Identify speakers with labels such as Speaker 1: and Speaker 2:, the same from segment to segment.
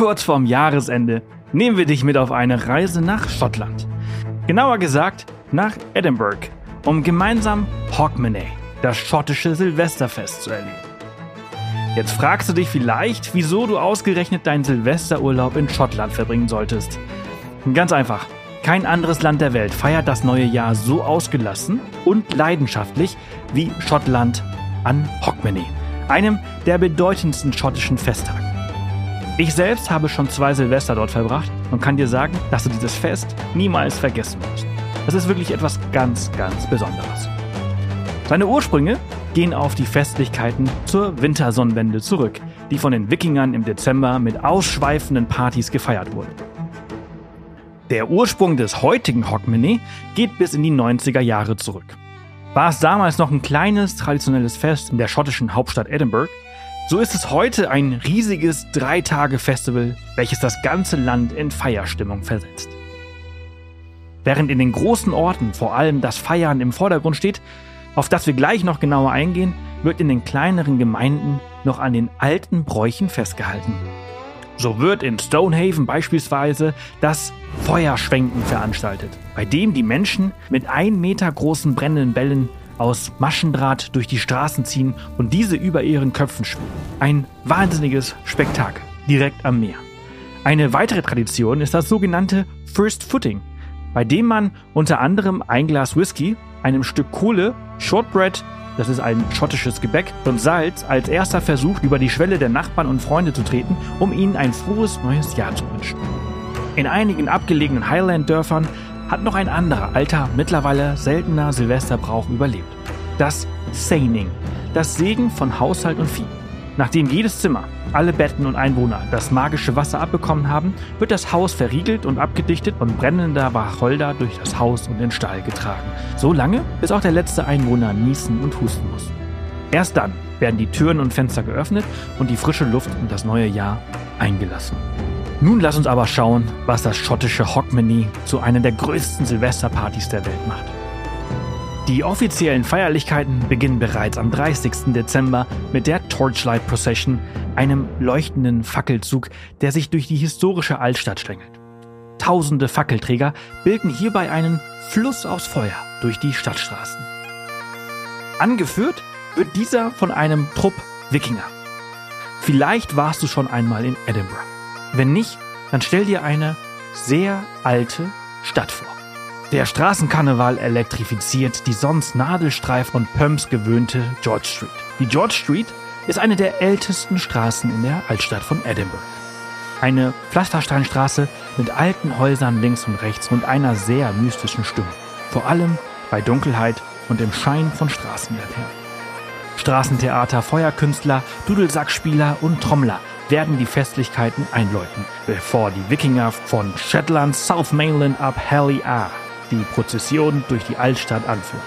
Speaker 1: Kurz vorm Jahresende nehmen wir dich mit auf eine Reise nach Schottland. Genauer gesagt nach Edinburgh, um gemeinsam Hogmanay, das schottische Silvesterfest zu erleben. Jetzt fragst du dich vielleicht, wieso du ausgerechnet deinen Silvesterurlaub in Schottland verbringen solltest. Ganz einfach. Kein anderes Land der Welt feiert das neue Jahr so ausgelassen und leidenschaftlich wie Schottland an Hogmanay, einem der bedeutendsten schottischen Festtage. Ich selbst habe schon zwei Silvester dort verbracht und kann dir sagen, dass du dieses Fest niemals vergessen wirst. Es ist wirklich etwas ganz, ganz Besonderes. Seine Ursprünge gehen auf die Festlichkeiten zur Wintersonnenwende zurück, die von den Wikingern im Dezember mit ausschweifenden Partys gefeiert wurden. Der Ursprung des heutigen Hogmanay geht bis in die 90er Jahre zurück. War es damals noch ein kleines traditionelles Fest in der schottischen Hauptstadt Edinburgh, so ist es heute ein riesiges Drei-Tage-Festival, welches das ganze Land in Feierstimmung versetzt. Während in den großen Orten vor allem das Feiern im Vordergrund steht, auf das wir gleich noch genauer eingehen, wird in den kleineren Gemeinden noch an den alten Bräuchen festgehalten. So wird in Stonehaven beispielsweise das Feuerschwenken veranstaltet, bei dem die Menschen mit ein Meter großen brennenden Bällen aus Maschendraht durch die Straßen ziehen und diese über ihren Köpfen schwingen. Ein wahnsinniges Spektakel direkt am Meer. Eine weitere Tradition ist das sogenannte First Footing, bei dem man unter anderem ein Glas Whisky, einem Stück Kohle, Shortbread, das ist ein schottisches Gebäck, und Salz als erster versucht, über die Schwelle der Nachbarn und Freunde zu treten, um ihnen ein frohes neues Jahr zu wünschen. In einigen abgelegenen Highland-Dörfern hat noch ein anderer, alter, mittlerweile seltener Silvesterbrauch überlebt. Das Seining, das Segen von Haushalt und Vieh. Nachdem jedes Zimmer, alle Betten und Einwohner das magische Wasser abbekommen haben, wird das Haus verriegelt und abgedichtet und brennender Wacholder durch das Haus und den Stall getragen. So lange, bis auch der letzte Einwohner niesen und husten muss. Erst dann werden die Türen und Fenster geöffnet und die frische Luft und das neue Jahr eingelassen. Nun lass uns aber schauen, was das schottische Hogmanay zu einer der größten Silvesterpartys der Welt macht. Die offiziellen Feierlichkeiten beginnen bereits am 30. Dezember mit der Torchlight Procession, einem leuchtenden Fackelzug, der sich durch die historische Altstadt schlängelt. Tausende Fackelträger bilden hierbei einen Fluss aus Feuer durch die Stadtstraßen. Angeführt wird dieser von einem Trupp Wikinger. Vielleicht warst du schon einmal in Edinburgh. Wenn nicht, dann stell dir eine sehr alte Stadt vor. Der Straßenkarneval elektrifiziert die sonst Nadelstreif und Pumps gewöhnte George Street. Die George Street ist eine der ältesten Straßen in der Altstadt von Edinburgh. Eine Pflastersteinstraße mit alten Häusern links und rechts und einer sehr mystischen Stimme. Vor allem bei Dunkelheit und im Schein von Straßenlaternen. Straßentheater, Feuerkünstler, Dudelsackspieler und Trommler werden die Festlichkeiten einläuten, bevor die Wikinger von Shetland South Mainland ab Halley A die Prozession durch die Altstadt anführen.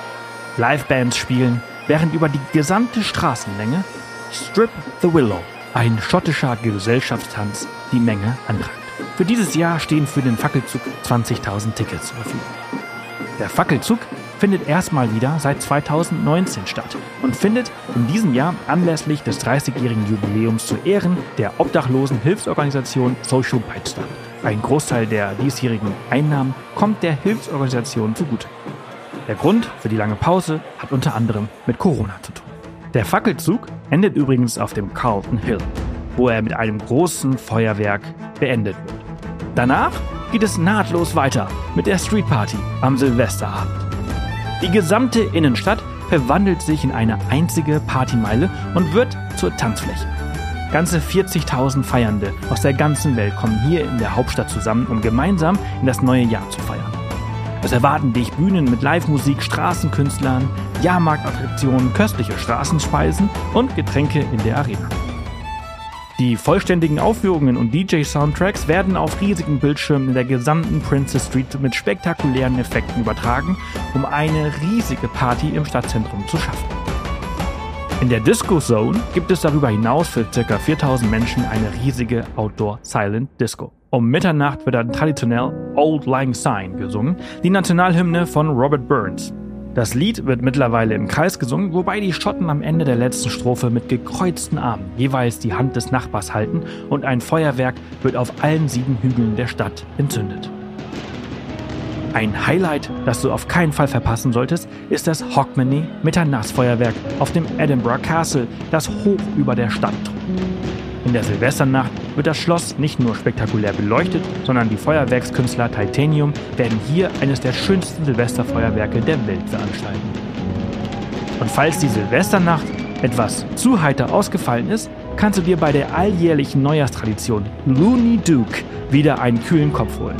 Speaker 1: Livebands spielen, während über die gesamte Straßenlänge Strip the Willow, ein schottischer Gesellschaftstanz, die Menge antreibt. Für dieses Jahr stehen für den Fackelzug 20.000 Tickets zur Verfügung. Der Fackelzug findet erstmal wieder seit 2019 statt und findet in diesem Jahr anlässlich des 30-jährigen Jubiläums zu Ehren der obdachlosen Hilfsorganisation Social Bite statt. Ein Großteil der diesjährigen Einnahmen kommt der Hilfsorganisation zugute. Der Grund für die lange Pause hat unter anderem mit Corona zu tun. Der Fackelzug endet übrigens auf dem Carlton Hill, wo er mit einem großen Feuerwerk beendet wird. Danach geht es nahtlos weiter mit der Street Party am Silvesterabend. Die gesamte Innenstadt verwandelt sich in eine einzige Partymeile und wird zur Tanzfläche. Ganze 40.000 Feiernde aus der ganzen Welt kommen hier in der Hauptstadt zusammen, um gemeinsam in das neue Jahr zu feiern. Es erwarten dich Bühnen mit Live-Musik, Straßenkünstlern, Jahrmarktattraktionen, köstliche Straßenspeisen und Getränke in der Arena. Die vollständigen Aufführungen und DJ-Soundtracks werden auf riesigen Bildschirmen in der gesamten Princess Street mit spektakulären Effekten übertragen, um eine riesige Party im Stadtzentrum zu schaffen. In der Disco Zone gibt es darüber hinaus für ca. 4000 Menschen eine riesige Outdoor Silent Disco. Um Mitternacht wird dann traditionell Old Lang Syne gesungen, die Nationalhymne von Robert Burns. Das Lied wird mittlerweile im Kreis gesungen, wobei die Schotten am Ende der letzten Strophe mit gekreuzten Armen jeweils die Hand des Nachbars halten und ein Feuerwerk wird auf allen sieben Hügeln der Stadt entzündet. Ein Highlight, das du auf keinen Fall verpassen solltest, ist das Hogmanay Mitternachtsfeuerwerk auf dem Edinburgh Castle, das hoch über der Stadt thront. In der Silvesternacht wird das Schloss nicht nur spektakulär beleuchtet, sondern die Feuerwerkskünstler Titanium werden hier eines der schönsten Silvesterfeuerwerke der Welt veranstalten. Und falls die Silvesternacht etwas zu heiter ausgefallen ist, kannst du dir bei der alljährlichen Neujahrstradition Looney Duke wieder einen kühlen Kopf holen.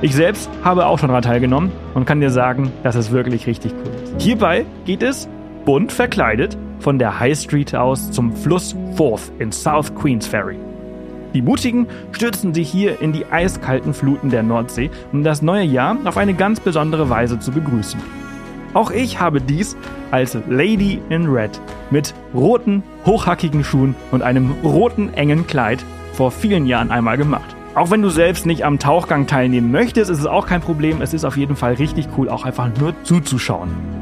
Speaker 1: Ich selbst habe auch schon daran teilgenommen und kann dir sagen, dass es wirklich richtig cool ist. Hierbei geht es bunt verkleidet von der High Street aus zum Fluss Forth in South Queensferry. Die Mutigen stürzen sich hier in die eiskalten Fluten der Nordsee, um das neue Jahr auf eine ganz besondere Weise zu begrüßen. Auch ich habe dies als Lady in Red mit roten, hochhackigen Schuhen und einem roten, engen Kleid vor vielen Jahren einmal gemacht. Auch wenn du selbst nicht am Tauchgang teilnehmen möchtest, ist es auch kein Problem. Es ist auf jeden Fall richtig cool, auch einfach nur zuzuschauen.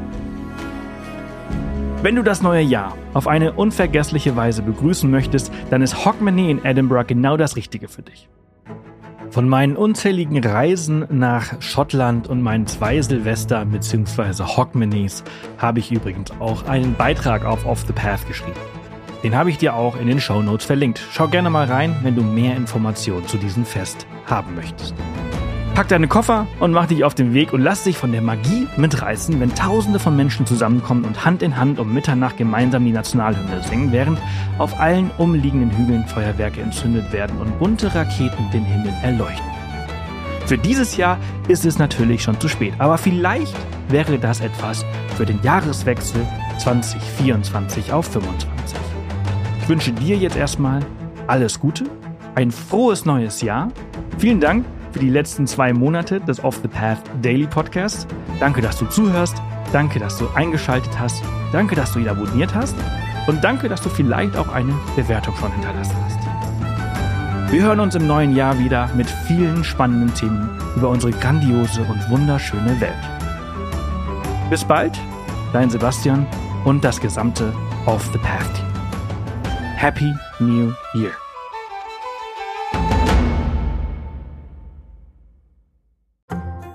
Speaker 1: Wenn du das neue Jahr auf eine unvergessliche Weise begrüßen möchtest, dann ist Hogmanay in Edinburgh genau das Richtige für dich. Von meinen unzähligen Reisen nach Schottland und meinen zwei Silvester bzw. Hogmanays habe ich übrigens auch einen Beitrag auf Off the Path geschrieben. Den habe ich dir auch in den Show Notes verlinkt. Schau gerne mal rein, wenn du mehr Informationen zu diesem Fest haben möchtest. Pack deine Koffer und mach dich auf den Weg und lass dich von der Magie mitreißen, wenn Tausende von Menschen zusammenkommen und Hand in Hand um Mitternacht gemeinsam die Nationalhymne singen, während auf allen umliegenden Hügeln Feuerwerke entzündet werden und bunte Raketen den Himmel erleuchten. Für dieses Jahr ist es natürlich schon zu spät, aber vielleicht wäre das etwas für den Jahreswechsel 2024 auf 25. Ich wünsche dir jetzt erstmal alles Gute, ein frohes neues Jahr. Vielen Dank für die letzten zwei Monate des Off the Path Daily Podcasts. Danke, dass du zuhörst. Danke, dass du eingeschaltet hast. Danke, dass du ihn abonniert hast. Und danke, dass du vielleicht auch eine Bewertung schon hinterlassen hast. Wir hören uns im neuen Jahr wieder mit vielen spannenden Themen über unsere grandiose und wunderschöne Welt. Bis bald, dein Sebastian und das gesamte Off the Path Team. Happy New Year!